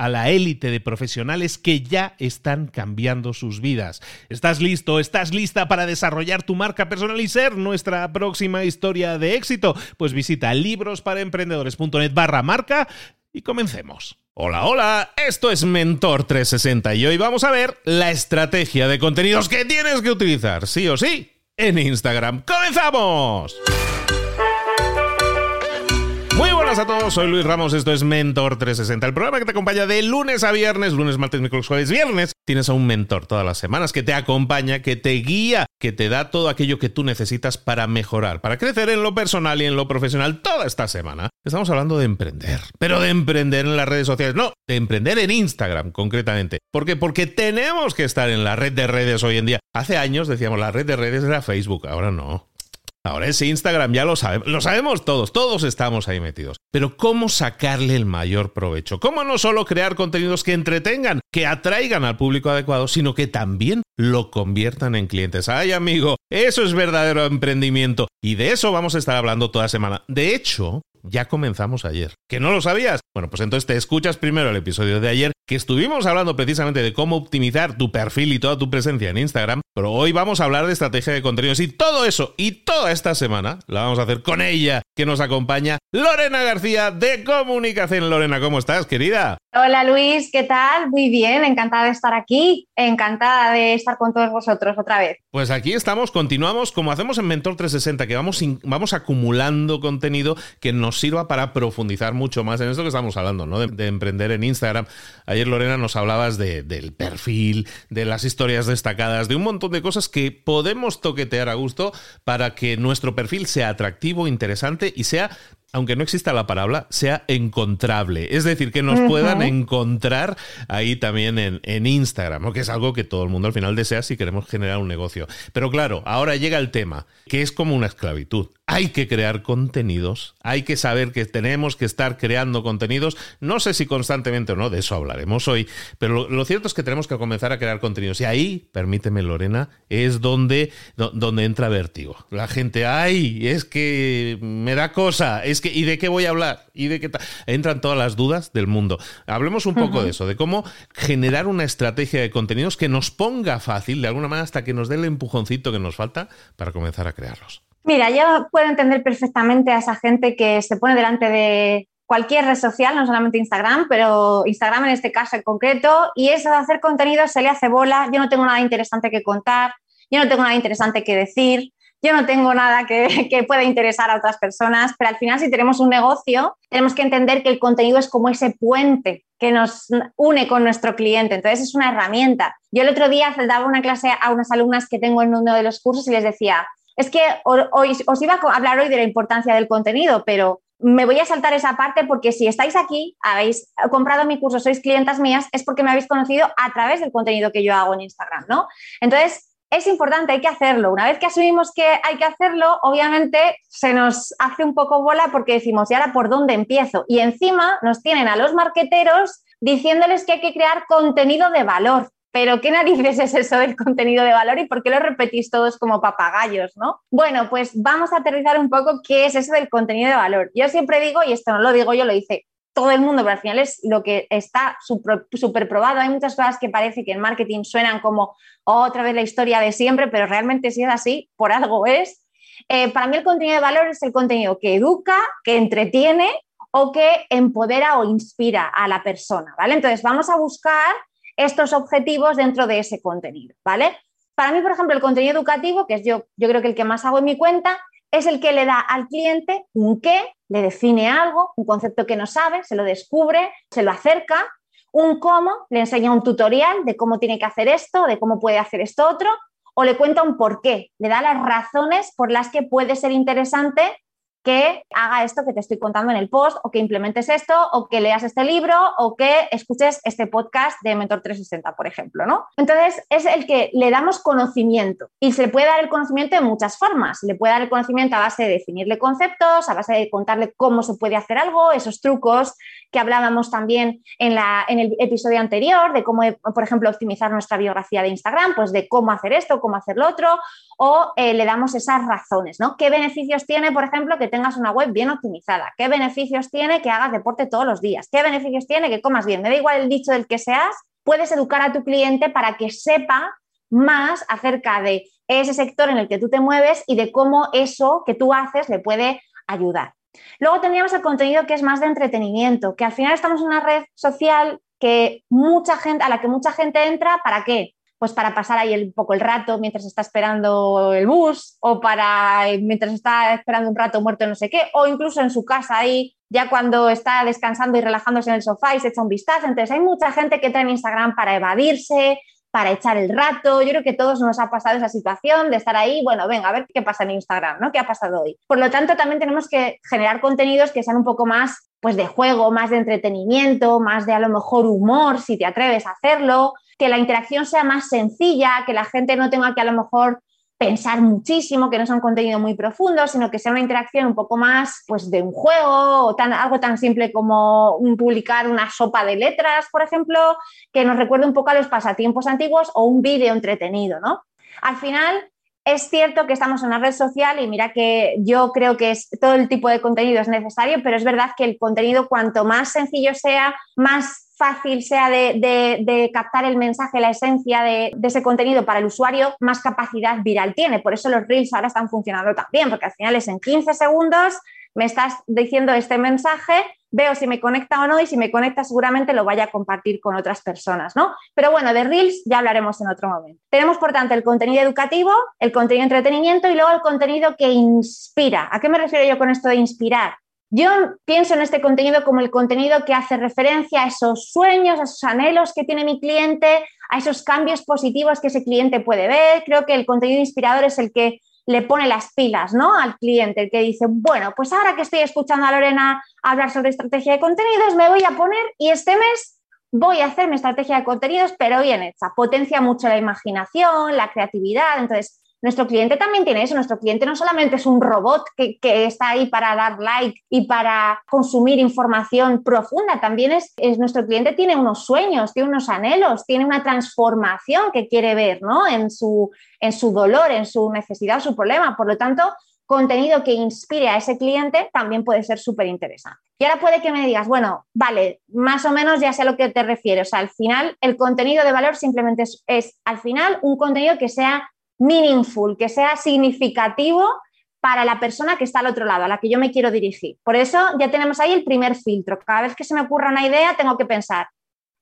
a la élite de profesionales que ya están cambiando sus vidas. ¿Estás listo? ¿Estás lista para desarrollar tu marca personal y ser nuestra próxima historia de éxito? Pues visita librosparaemprendedores.net barra marca y comencemos. Hola, hola, esto es Mentor 360 y hoy vamos a ver la estrategia de contenidos que tienes que utilizar, sí o sí, en Instagram. ¡Comenzamos! A todos, soy Luis Ramos, esto es Mentor 360, el programa que te acompaña de lunes a viernes, lunes, martes, miércoles, jueves, viernes. Tienes a un mentor todas las semanas que te acompaña, que te guía, que te da todo aquello que tú necesitas para mejorar, para crecer en lo personal y en lo profesional toda esta semana. Estamos hablando de emprender, pero de emprender en las redes sociales, no, de emprender en Instagram concretamente. ¿Por qué? Porque tenemos que estar en la red de redes hoy en día. Hace años decíamos la red de redes era Facebook, ahora no. Ahora es Instagram, ya lo sabemos, lo sabemos todos, todos estamos ahí metidos. Pero ¿cómo sacarle el mayor provecho? ¿Cómo no solo crear contenidos que entretengan, que atraigan al público adecuado, sino que también lo conviertan en clientes? Ay, amigo, eso es verdadero emprendimiento. Y de eso vamos a estar hablando toda semana. De hecho, ya comenzamos ayer. ¿Que no lo sabías? Bueno, pues entonces te escuchas primero el episodio de ayer, que estuvimos hablando precisamente de cómo optimizar tu perfil y toda tu presencia en Instagram, pero hoy vamos a hablar de estrategia de contenidos y todo eso y toda esta semana la vamos a hacer con ella, que nos acompaña Lorena García de Comunicación. Lorena, ¿cómo estás, querida? Hola Luis, ¿qué tal? Muy bien, encantada de estar aquí, encantada de estar con todos vosotros otra vez. Pues aquí estamos, continuamos como hacemos en Mentor 360, que vamos, vamos acumulando contenido que nos sirva para profundizar mucho más en esto que estamos hablando, ¿no? De, emprender en Instagram. Ayer Lorena nos hablabas del perfil, de las historias destacadas, de un montón de cosas que podemos toquetear a gusto para que nuestro perfil sea atractivo, interesante y sea aunque no exista la palabra, sea encontrable. Es decir, que nos puedan encontrar ahí también en, en Instagram, que es algo que todo el mundo al final desea si queremos generar un negocio. Pero claro, ahora llega el tema, que es como una esclavitud hay que crear contenidos, hay que saber que tenemos que estar creando contenidos, no sé si constantemente o no, de eso hablaremos hoy, pero lo, cierto es que tenemos que comenzar a crear contenidos y ahí, permíteme Lorena, es donde, donde entra vértigo. La gente, ay, es que me da cosa, es que, ¿y de qué voy a hablar? ¿Y de qué Entran todas las dudas del mundo. Hablemos un poco de eso, de cómo generar una estrategia de contenidos que nos ponga fácil, de alguna manera, hasta que nos dé el empujoncito que nos falta para comenzar a crearlos. Mira, yo puedo entender perfectamente a esa gente que se pone delante de cualquier red social, no solamente Instagram, pero Instagram en este caso en concreto, y eso de hacer contenido se le hace bola, yo no tengo nada interesante que contar, yo no tengo nada interesante que decir, yo no tengo nada que, que, pueda interesar a otras personas, pero al final si tenemos un negocio, tenemos que entender que el contenido es como ese puente que nos une con nuestro cliente, entonces es una herramienta. Yo el otro día daba una clase a unas alumnas que tengo en uno de los cursos y les decía, es que hoy, os iba a hablar hoy de la importancia del contenido, pero me voy a saltar esa parte porque si estáis aquí, habéis comprado mi curso, sois clientas mías, es porque me habéis conocido a través del contenido que yo hago en Instagram, ¿no? Entonces, es importante, hay que hacerlo. Una vez que asumimos que hay que hacerlo, obviamente se nos hace un poco bola porque decimos, ¿y ahora por dónde empiezo? Y encima nos tienen a los marqueteros diciéndoles que hay que crear contenido de valor. Pero ¿qué narices es eso del contenido de valor y por qué lo repetís todos como papagayos, no? Bueno, pues vamos a aterrizar un poco qué es eso del contenido de valor. Yo siempre digo, y esto no lo digo yo, lo dice todo el mundo, pero al final es lo que está súper probado. Hay muchas cosas que parece que en marketing suenan como otra vez la historia de siempre, pero realmente si es así, por algo es. Eh, para mí el contenido de valor es el contenido que educa, que entretiene o que empodera o inspira a la persona, ¿vale? Entonces vamos a buscar estos objetivos dentro de ese contenido, ¿vale? Para mí, por ejemplo, el contenido educativo, que es yo, yo creo que el que más hago en mi cuenta, es el que le da al cliente un qué, le define algo, un concepto que no sabe, se lo descubre, se lo acerca, un cómo, le enseña un tutorial de cómo tiene que hacer esto, de cómo puede hacer esto otro, o le cuenta un por qué, le da las razones por las que puede ser interesante que haga esto que te estoy contando en el post o que implementes esto o que leas este libro o que escuches este podcast de Mentor 360, por ejemplo, ¿no? Entonces es el que le damos conocimiento y se puede dar el conocimiento de muchas formas. Le puede dar el conocimiento a base de definirle conceptos, a base de contarle cómo se puede hacer algo, esos trucos que hablábamos también en, la, en el episodio anterior, de cómo, por ejemplo, optimizar nuestra biografía de Instagram, pues de cómo hacer esto, cómo hacer lo otro, o eh, le damos esas razones, ¿no? ¿Qué beneficios tiene, por ejemplo, que tengas una web bien optimizada? ¿Qué beneficios tiene que hagas deporte todos los días? ¿Qué beneficios tiene que comas bien? Me da igual el dicho del que seas, puedes educar a tu cliente para que sepa más acerca de ese sector en el que tú te mueves y de cómo eso que tú haces le puede ayudar. Luego tendríamos el contenido que es más de entretenimiento, que al final estamos en una red social que mucha gente, a la que mucha gente entra, ¿para qué? Pues para pasar ahí un poco el rato mientras está esperando el bus o para mientras está esperando un rato muerto no sé qué, o incluso en su casa ahí, ya cuando está descansando y relajándose en el sofá y se echa un vistazo. Entonces hay mucha gente que entra en Instagram para evadirse, para echar el rato. Yo creo que todos nos ha pasado esa situación de estar ahí, bueno, venga, a ver qué pasa en Instagram, ¿no? ¿Qué ha pasado hoy? Por lo tanto, también tenemos que generar contenidos que sean un poco más pues de juego, más de entretenimiento, más de a lo mejor humor, si te atreves a hacerlo, que la interacción sea más sencilla, que la gente no tenga que a lo mejor pensar muchísimo, que no sea un contenido muy profundo, sino que sea una interacción un poco más pues, de un juego o tan, algo tan simple como publicar una sopa de letras, por ejemplo, que nos recuerde un poco a los pasatiempos antiguos o un vídeo entretenido, ¿no? Al final, es cierto que estamos en una red social y mira que yo creo que es, todo el tipo de contenido es necesario, pero es verdad que el contenido cuanto más sencillo sea, más fácil sea de, captar el mensaje, la esencia de, ese contenido para el usuario, más capacidad viral tiene. Por eso los reels ahora están funcionando tan bien, porque al final es en 15 segundos, me estás diciendo este mensaje, veo si me conecta o no y si me conecta seguramente lo vaya a compartir con otras personas, ¿no? Pero bueno, de Reels ya hablaremos en otro momento. Tenemos, por tanto, el contenido educativo, el contenido de entretenimiento y luego el contenido que inspira. ¿A qué me refiero yo con esto de inspirar? Yo pienso en este contenido como el contenido que hace referencia a esos sueños, a esos anhelos que tiene mi cliente, a esos cambios positivos que ese cliente puede ver. Creo que el contenido inspirador es el que le pone las pilas ¿no? al cliente, el que dice, bueno, pues ahora que estoy escuchando a Lorena hablar sobre estrategia de contenidos, me voy a poner y este mes voy a hacer mi estrategia de contenidos, pero bien hecha. Potencia mucho la imaginación, la creatividad. Entonces, nuestro cliente también tiene eso. Nuestro cliente no solamente es un robot que, está ahí para dar like y para consumir información profunda, también es, nuestro cliente tiene unos sueños, tiene unos anhelos, tiene una transformación que quiere ver ¿no? en, su, en su dolor, en su necesidad, su problema. Por lo tanto, contenido que inspire a ese cliente también puede ser súper interesante. Y ahora puede que me digas, bueno, vale, más o menos ya sé a lo que te refieres. O sea, al final, el contenido de valor simplemente es al final un contenido que sea meaningful, que sea significativo para la persona que está al otro lado, a la que yo me quiero dirigir. Por eso ya tenemos ahí el primer filtro. Cada vez que se me ocurra una idea, tengo que pensar,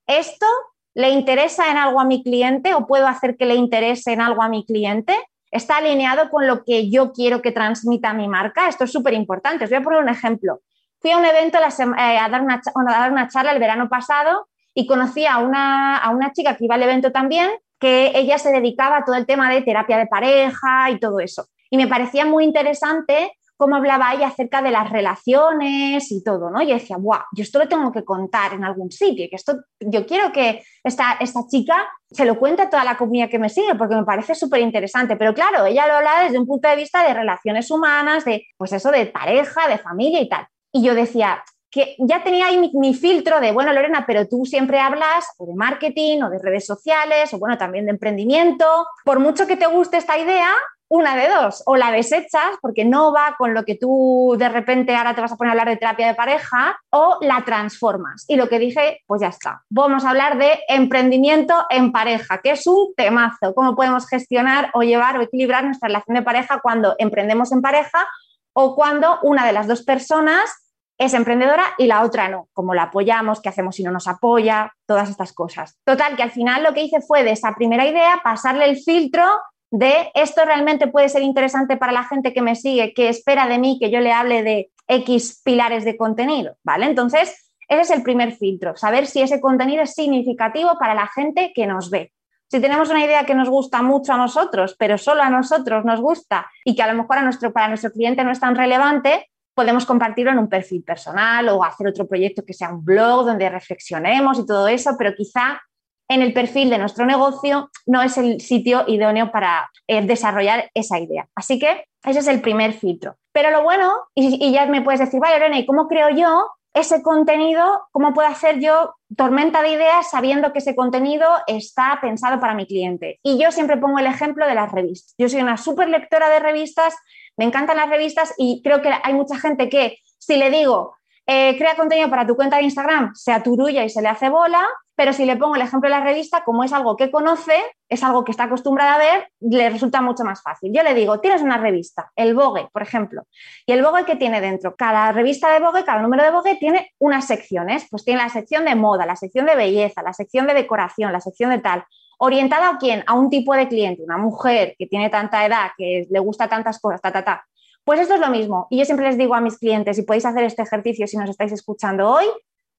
¿esto le interesa en algo a mi cliente o puedo hacer que le interese en algo a mi cliente? ¿Está alineado con lo que yo quiero que transmita mi marca? Esto es súper importante. Os voy a poner un ejemplo. Fui a un evento eh, a, dar una, a, dar una, charla el verano pasado y conocí a una, a una chica que iba al evento también que ella se dedicaba a todo el tema de terapia de pareja y todo eso. Y me parecía muy interesante cómo hablaba ella acerca de las relaciones y todo, ¿no? Y decía, guau, yo esto lo tengo que contar en algún sitio, que esto, yo quiero que esta, esta chica se lo cuente a toda la comunidad que me sigue, porque me parece súper interesante. Pero claro, ella lo habla desde un punto de vista de relaciones humanas, de, pues eso, de pareja, de familia y tal. Y yo decía, que ya tenía ahí mi, filtro de, bueno, Lorena, pero tú siempre hablas o de marketing o de redes sociales o bueno, también de emprendimiento. Por mucho que te guste esta idea, una de dos, o la desechas porque no va con lo que tú de repente ahora te vas a poner a hablar de terapia de pareja, o la transformas. Y lo que dije, pues ya está. Vamos a hablar de emprendimiento en pareja, que es un temazo. Cómo podemos gestionar o llevar o equilibrar nuestra relación de pareja cuando emprendemos en pareja o cuando una de las dos personas es emprendedora y la otra no, como la apoyamos, qué hacemos si no nos apoya, todas estas cosas. Total, que al final lo que hice fue de esa primera idea pasarle el filtro de esto realmente puede ser interesante para la gente que me sigue, que espera de mí que yo le hable de X pilares de contenido, ¿vale? Entonces, ese es el primer filtro, saber si ese contenido es significativo para la gente que nos ve. Si tenemos una idea que nos gusta mucho a nosotros, pero solo a nosotros nos gusta y que a lo mejor a para nuestro cliente no es tan relevante, podemos compartirlo en un perfil personal o hacer otro proyecto que sea un blog donde reflexionemos y todo eso, pero quizá en el perfil de nuestro negocio no es el sitio idóneo para eh, desarrollar esa idea. Así que ese es el primer filtro. Pero lo bueno, y, ya me puedes decir, vale, Lorena, ¿y cómo creo yo ese contenido? ¿Cómo puedo hacer yo tormenta de ideas sabiendo que ese contenido está pensado para mi cliente? Y yo siempre pongo el ejemplo de las revistas. Yo soy una súper lectora de revistas me encantan las revistas y creo que hay mucha gente que si le digo, eh, crea contenido para tu cuenta de Instagram, se aturulla y se le hace bola, pero si le pongo el ejemplo de la revista, como es algo que conoce, es algo que está acostumbrada a ver, le resulta mucho más fácil. Yo le digo, tienes una revista, el Vogue, por ejemplo, y el Vogue que tiene dentro, cada revista de Vogue, cada número de Vogue tiene unas secciones, pues tiene la sección de moda, la sección de belleza, la sección de decoración, la sección de tal. ¿Orientada a quién? A un tipo de cliente, una mujer que tiene tanta edad, que le gusta tantas cosas, ta, ta, ta. Pues esto es lo mismo. Y yo siempre les digo a mis clientes, y podéis hacer este ejercicio si nos estáis escuchando hoy,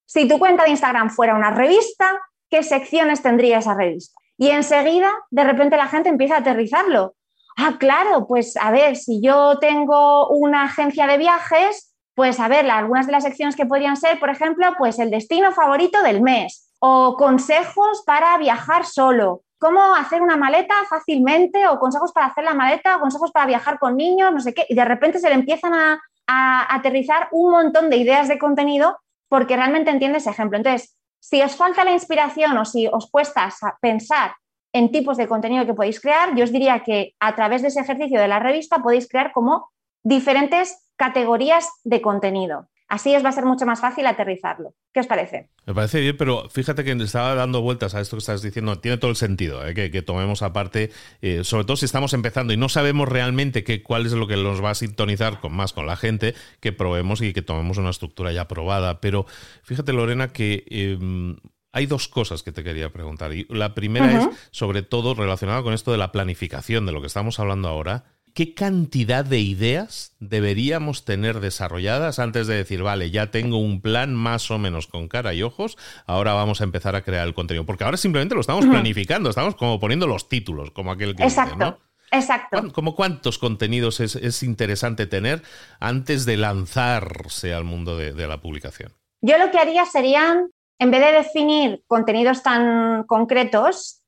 si tu cuenta de Instagram fuera una revista, ¿qué secciones tendría esa revista? Y enseguida, de repente la gente empieza a aterrizarlo. Ah, claro, pues a ver, si yo tengo una agencia de viajes, pues a ver, algunas de las secciones que podrían ser, por ejemplo, pues el destino favorito del mes, o consejos para viajar solo, cómo hacer una maleta fácilmente o consejos para hacer la maleta o consejos para viajar con niños, no sé qué, y de repente se le empiezan a, aterrizar un montón de ideas de contenido porque realmente entiende ese ejemplo. Entonces, si os falta la inspiración o si os cuesta pensar en tipos de contenido que podéis crear, yo os diría que a través de ese ejercicio de la revista podéis crear como diferentes categorías de contenido. Así os va a ser mucho más fácil aterrizarlo. ¿Qué os parece? Me parece bien, pero fíjate que estaba dando vueltas a esto que estás diciendo. Tiene todo el sentido ¿eh? que, tomemos aparte, eh, sobre todo si estamos empezando y no sabemos realmente qué, cuál es lo que nos va a sintonizar con más con la gente, que probemos y que tomemos una estructura ya probada. Pero fíjate, Lorena, que... Em, hay dos cosas que te quería preguntar. Y la primera es, sobre todo, relacionada con esto de la planificación, de lo que estamos hablando ahora. ¿Qué cantidad de ideas deberíamos tener desarrolladas antes de decir, vale, ya tengo un plan más o menos con cara y ojos, ahora vamos a empezar a crear el contenido? Porque ahora simplemente lo estamos planificando, estamos como poniendo los títulos, como aquel que Exacto. Dice, ¿no? Exacto. ¿Cómo cuántos contenidos es, interesante tener antes de lanzarse al mundo de, de la publicación? Yo lo que haría serían, en vez de definir contenidos tan concretos,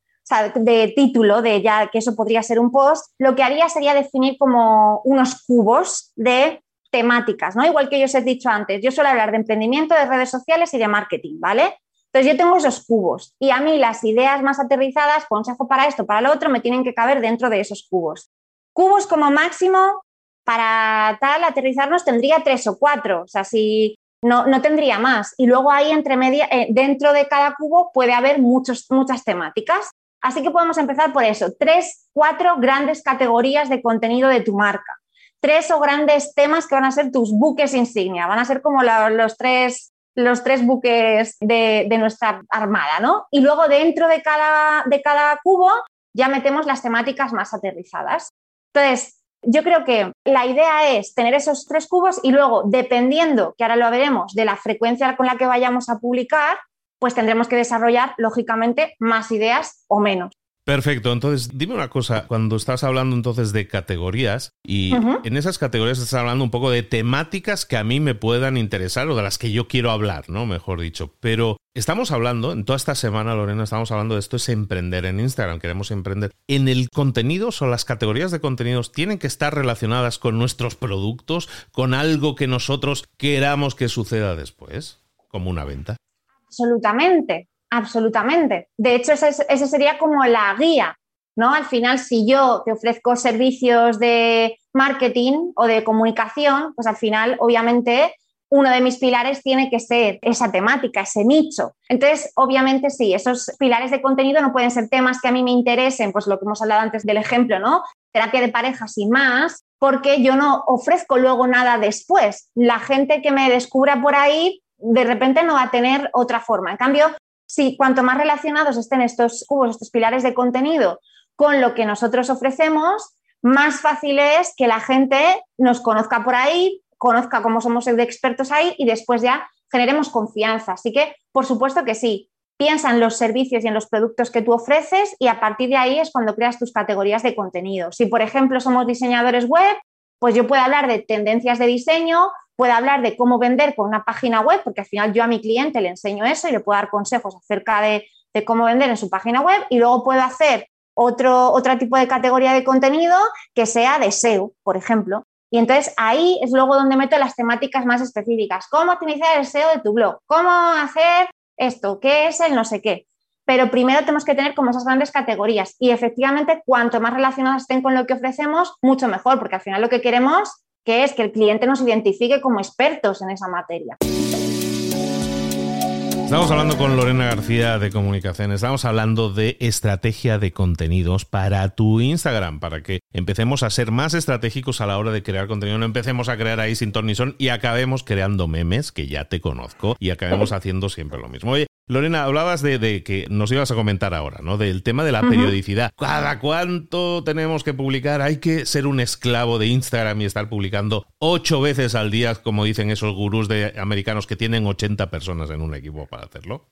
de título, de ya que eso podría ser un post, lo que haría sería definir como unos cubos de temáticas, ¿no? Igual que yo os he dicho antes, yo suelo hablar de emprendimiento, de redes sociales y de marketing, ¿vale? Entonces yo tengo esos cubos y a mí las ideas más aterrizadas, consejo para esto, para lo otro, me tienen que caber dentro de esos cubos. Cubos como máximo, para tal aterrizarnos tendría tres o cuatro, o sea, si no, no tendría más. Y luego ahí entre media, eh, dentro de cada cubo puede haber muchos, muchas temáticas. Así que podemos empezar por eso, tres, cuatro grandes categorías de contenido de tu marca, tres o grandes temas que van a ser tus buques insignia, van a ser como los, tres, los tres buques de, nuestra armada, ¿no? Y luego dentro de cada, de cada cubo ya metemos las temáticas más aterrizadas. Entonces, yo creo que la idea es tener esos tres cubos y luego, dependiendo, que ahora lo veremos, de la frecuencia con la que vayamos a publicar, pues tendremos que desarrollar, lógicamente, más ideas o menos. Perfecto, entonces dime una cosa, cuando estás hablando entonces de categorías y en esas categorías estás hablando un poco de temáticas que a mí me puedan interesar o de las que yo quiero hablar, ¿no? Mejor dicho, pero estamos hablando, en toda esta semana Lorena estamos hablando de esto, es emprender en Instagram, queremos emprender. ¿En el contenido o las categorías de contenidos tienen que estar relacionadas con nuestros productos, con algo que nosotros queramos que suceda después, como una venta? Absolutamente. Absolutamente. De hecho, esa, sería como la guía, ¿no? Al final, si yo te ofrezco servicios de marketing o de comunicación, pues al final, obviamente, uno de mis pilares tiene que ser esa temática, ese nicho. Entonces, obviamente, sí, esos pilares de contenido no pueden ser temas que a mí me interesen, pues lo que hemos hablado antes del ejemplo, ¿no? Terapia de pareja sin más, porque yo no ofrezco luego nada después. La gente que me descubra por ahí, de repente no va a tener otra forma. En cambio, si cuanto más relacionados estén estos cubos, estos pilares de contenido con lo que nosotros ofrecemos, más fácil es que la gente nos conozca por ahí, conozca cómo somos de expertos ahí y después ya generemos confianza. Así que, por supuesto que sí, piensa en los servicios y en los productos que tú ofreces y a partir de ahí es cuando creas tus categorías de contenido. Si, por ejemplo, somos diseñadores web, pues yo puedo hablar de tendencias de diseño, puedo hablar de cómo vender con una página web, porque al final yo a mi cliente le enseño eso y le puedo dar consejos acerca de, cómo vender en su página web y luego puedo hacer otro, otro tipo de categoría de contenido que sea de SEO, por ejemplo. Y entonces ahí es luego donde meto las temáticas más específicas. ¿Cómo optimizar el SEO de tu blog? ¿Cómo hacer esto? ¿Qué es el no sé qué? Pero primero tenemos que tener como esas grandes categorías y efectivamente cuanto más relacionadas estén con lo que ofrecemos, mucho mejor, porque al final lo que queremos que es que el cliente nos identifique como expertos en esa materia. Estamos hablando con Lorena García de Comunicación, estamos hablando de estrategia de contenidos para tu Instagram, para que empecemos a ser más estratégicos a la hora de crear contenido, no empecemos a crear ahí sin ton ni son y acabemos creando memes, que ya te conozco, y acabemos haciendo siempre lo mismo. Oye, Lorena, hablabas de, que nos ibas a comentar ahora, ¿no? Del tema de la periodicidad. ¿Cada cuánto tenemos que publicar? Hay que ser un esclavo de Instagram y estar publicando ocho veces al día, como dicen esos gurús de americanos que tienen 80 personas en un equipo para hacerlo.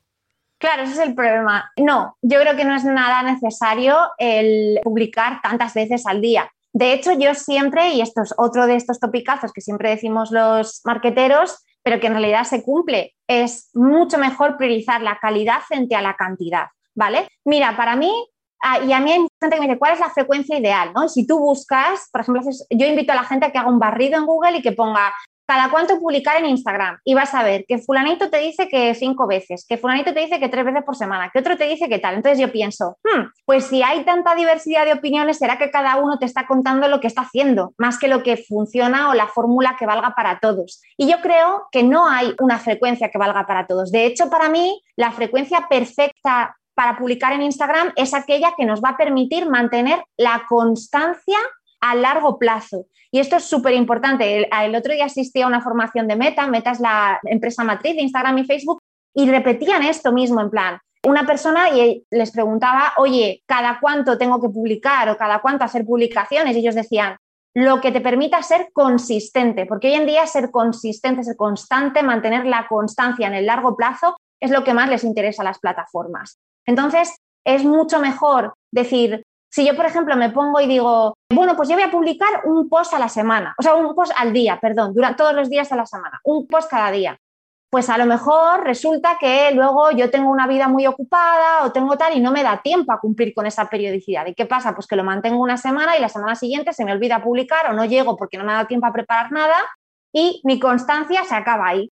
Claro, ese es el problema. No, yo creo que no es nada necesario el publicar tantas veces al día. De hecho, yo siempre, y esto es otro de estos topicazos que siempre decimos los marqueteros, pero que en realidad se cumple. Es mucho mejor priorizar la calidad frente a la cantidad, ¿vale? Mira, para mí, ah, y a mí hay gente que me dice, ¿cuál es la frecuencia ideal? ¿no? Si tú buscas, por ejemplo, yo invito a la gente a que haga un barrido en Google y que ponga cada cuánto publicar en Instagram y vas a ver que fulanito te dice que cinco veces, que fulanito te dice que tres veces por semana, que otro te dice que tal. Entonces yo pienso, hmm, pues si hay tanta diversidad de opiniones, será que cada uno te está contando lo que está haciendo, más que lo que funciona o la fórmula que valga para todos. Y yo creo que no hay una frecuencia que valga para todos. De hecho, para mí, la frecuencia perfecta para publicar en Instagram es aquella que nos va a permitir mantener la constancia a largo plazo. Y esto es súper importante. El, otro día asistí a una formación de Meta, Meta es la empresa matriz de Instagram y Facebook, y repetían esto mismo en plan. Una persona y les preguntaba, oye, ¿cada cuánto tengo que publicar o cada cuánto hacer publicaciones? Y ellos decían, lo que te permita ser consistente, porque hoy en día ser consistente, ser constante, mantener la constancia en el largo plazo es lo que más les interesa a las plataformas. Entonces, es mucho mejor decir, si yo, por ejemplo, me pongo y digo, bueno, pues yo voy a publicar un post a la semana, o sea, un post al día, perdón, durante todos los días de la semana, un post cada día. Pues a lo mejor resulta que luego yo tengo una vida muy ocupada o tengo tal y no me da tiempo a cumplir con esa periodicidad. ¿Y qué pasa? Pues que lo mantengo una semana y la semana siguiente se me olvida publicar o no llego porque no me da tiempo a preparar nada y mi constancia se acaba ahí.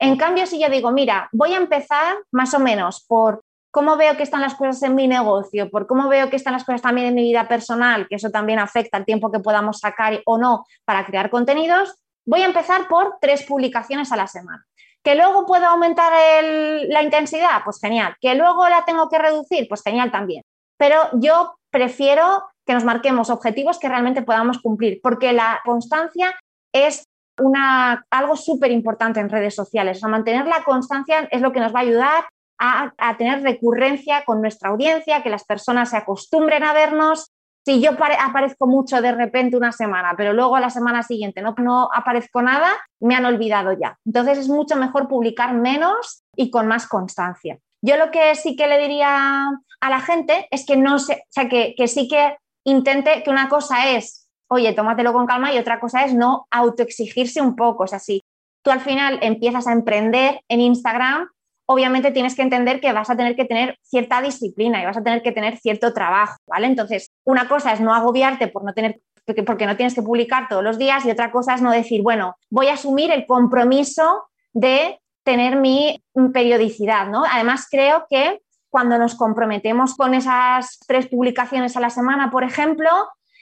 En cambio, si yo digo, mira, voy a empezar más o menos por cómo veo que están las cosas en mi negocio, por cómo veo que están las cosas también en mi vida personal, que eso también afecta el tiempo que podamos sacar o no para crear contenidos, voy a empezar por tres publicaciones a la semana. ¿Que luego puedo aumentar la intensidad? Pues genial. ¿Que luego la tengo que reducir? Pues genial también. Pero yo prefiero que nos marquemos objetivos que realmente podamos cumplir, porque la constancia es una, algo súper importante en redes sociales. O sea, mantener la constancia es lo que nos va a ayudar a, tener recurrencia con nuestra audiencia, que las personas se acostumbren a vernos. Si yo aparezco mucho de repente una semana, pero luego a la semana siguiente no, no aparezco nada, me han olvidado ya. Entonces es mucho mejor publicar menos y con más constancia. Yo lo que sí que le diría a la gente es que no se, o sea, que, que sí que intente que una cosa es, oye, tómatelo con calma y otra cosa es no autoexigirse un poco. O sea, si tú al final empiezas a emprender en Instagram, obviamente tienes que entender que vas a tener que tener cierta disciplina y vas a tener que tener cierto trabajo, ¿vale? Entonces, una cosa es no agobiarte por no tener porque no tienes que publicar todos los días y otra cosa es no decir, bueno, voy a asumir el compromiso de tener mi periodicidad, ¿no? Además, creo que cuando nos comprometemos con esas tres publicaciones a la semana, por ejemplo,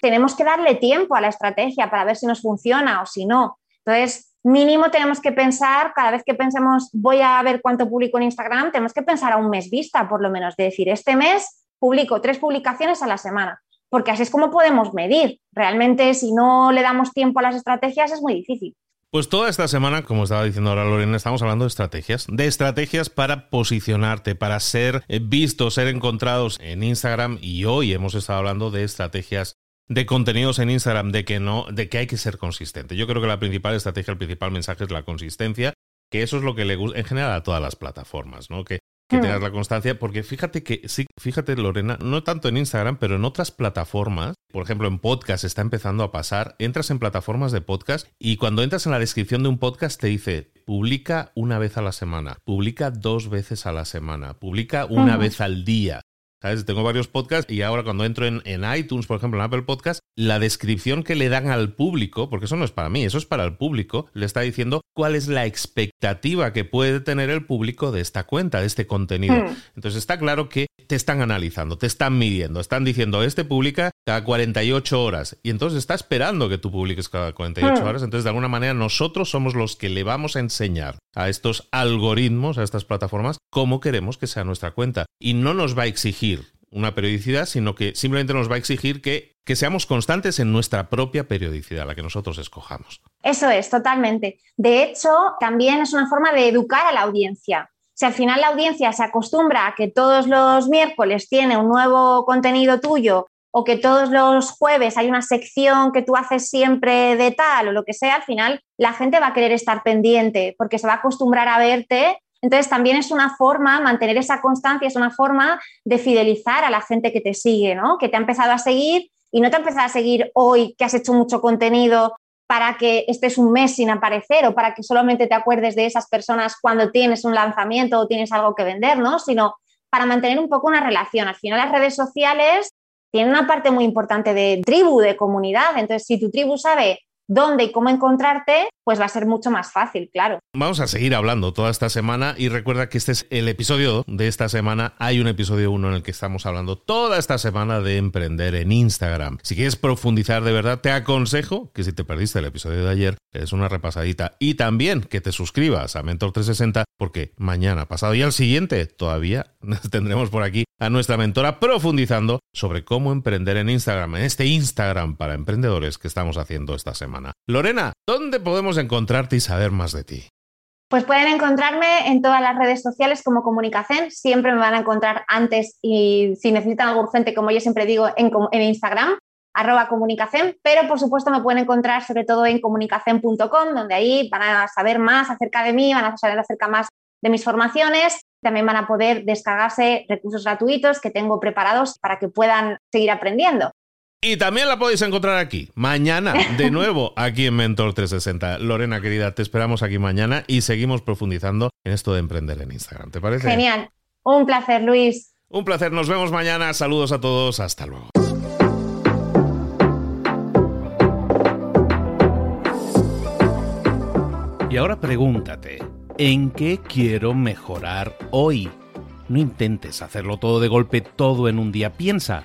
tenemos que darle tiempo a la estrategia para ver si nos funciona o si no. Entonces, mínimo tenemos que pensar, cada vez que pensemos voy a ver cuánto publico en Instagram, tenemos que pensar a un mes vista, por lo menos, de decir, este mes publico tres publicaciones a la semana, porque así es como podemos medir. Realmente, si no le damos tiempo a las estrategias, es muy difícil. Pues toda esta semana, como estaba diciendo ahora Lorena, estamos hablando de estrategias, de estrategias para posicionarte, para ser eh, vistos, ser encontrados en Instagram y hoy hemos estado hablando de estrategias de contenidos en Instagram, de que no, de que hay que ser consistente. Yo creo que la principal estrategia, el principal mensaje es la consistencia, que eso es lo que le gusta en general a todas las plataformas, ¿no? Que que hmm. tengas la constancia, porque fíjate que, sí, fíjate Lorena, no tanto en Instagram, pero en otras plataformas, por ejemplo en podcast está empezando a pasar, entras en plataformas de podcast y cuando entras en la descripción de un podcast te dice, publica una vez a la semana, publica dos veces a la semana, publica una vez al día. ¿Sabes? Tengo varios podcasts y ahora cuando entro en, en, iTunes, por ejemplo, en Apple Podcast, la descripción que le dan al público, porque eso no es para mí, eso es para el público, le está diciendo cuál es la expectativa que puede tener el público de esta cuenta, de este contenido. Hmm. Entonces está claro que te están analizando, te están midiendo, están diciendo, este publica cada 48 horas y entonces está esperando que tú publiques cada 48 hmm. horas. Entonces, de alguna manera, nosotros somos los que le vamos a enseñar a estos algoritmos, a estas plataformas, cómo queremos que sea nuestra cuenta. Y no nos va a exigir una periodicidad, sino que simplemente nos va a exigir que, que seamos constantes en nuestra propia periodicidad, la que nosotros escojamos. Eso es, totalmente. De hecho, también es una forma de educar a la audiencia. Si al final la audiencia se acostumbra a que todos los miércoles tiene un nuevo contenido tuyo o que todos los jueves hay una sección que tú haces siempre de tal o lo que sea, al final la gente va a querer estar pendiente porque se va a acostumbrar a verte. Entonces también es una forma, mantener esa constancia es una forma de fidelizar a la gente que te sigue, ¿no? Que te ha empezado a seguir y no te ha empezado a seguir hoy que has hecho mucho contenido para que estés un mes sin aparecer o para que solamente te acuerdes de esas personas cuando tienes un lanzamiento o tienes algo que vender, ¿no? Sino para mantener un poco una relación. Al final las redes sociales tiene una parte muy importante de tribu, de comunidad. Entonces, si tu tribu sabe dónde y cómo encontrarte, pues va a ser mucho más fácil, claro. Vamos a seguir hablando toda esta semana y recuerda que este es el episodio de esta semana. Hay un episodio 1 en el que estamos hablando toda esta semana de emprender en Instagram. Si quieres profundizar de verdad, te aconsejo que si te perdiste el episodio de ayer, es una repasadita y también que te suscribas a Mentor 360 porque mañana, pasado y al siguiente todavía tendremos por aquí a nuestra mentora profundizando sobre cómo emprender en Instagram, en este Instagram para emprendedores que estamos haciendo esta semana. Lorena, ¿dónde podemos encontrarte y saber más de ti? Pues pueden encontrarme en todas las redes sociales como Comunicación. Siempre me van a encontrar antes y si necesitan algo urgente, como yo siempre digo, en, en Instagram, arroba comunicación, pero por supuesto me pueden encontrar sobre todo en comunicación.com, donde ahí van a saber más acerca de mí, van a saber acerca más de mis formaciones. También van a poder descargarse recursos gratuitos que tengo preparados para que puedan seguir aprendiendo. Y también la podéis encontrar aquí, mañana, de nuevo, aquí en Mentor 360. Lorena, querida, te esperamos aquí mañana y seguimos profundizando en esto de emprender en Instagram. ¿Te parece? Genial. Un placer, Luis. Un placer. Nos vemos mañana. Saludos a todos. Hasta luego. Y ahora pregúntate, ¿en qué quiero mejorar hoy? No intentes hacerlo todo de golpe, todo en un día. Piensa,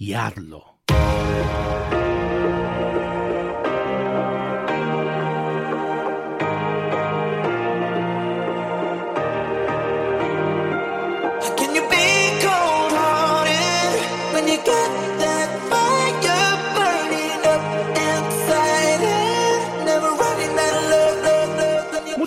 y hazlo.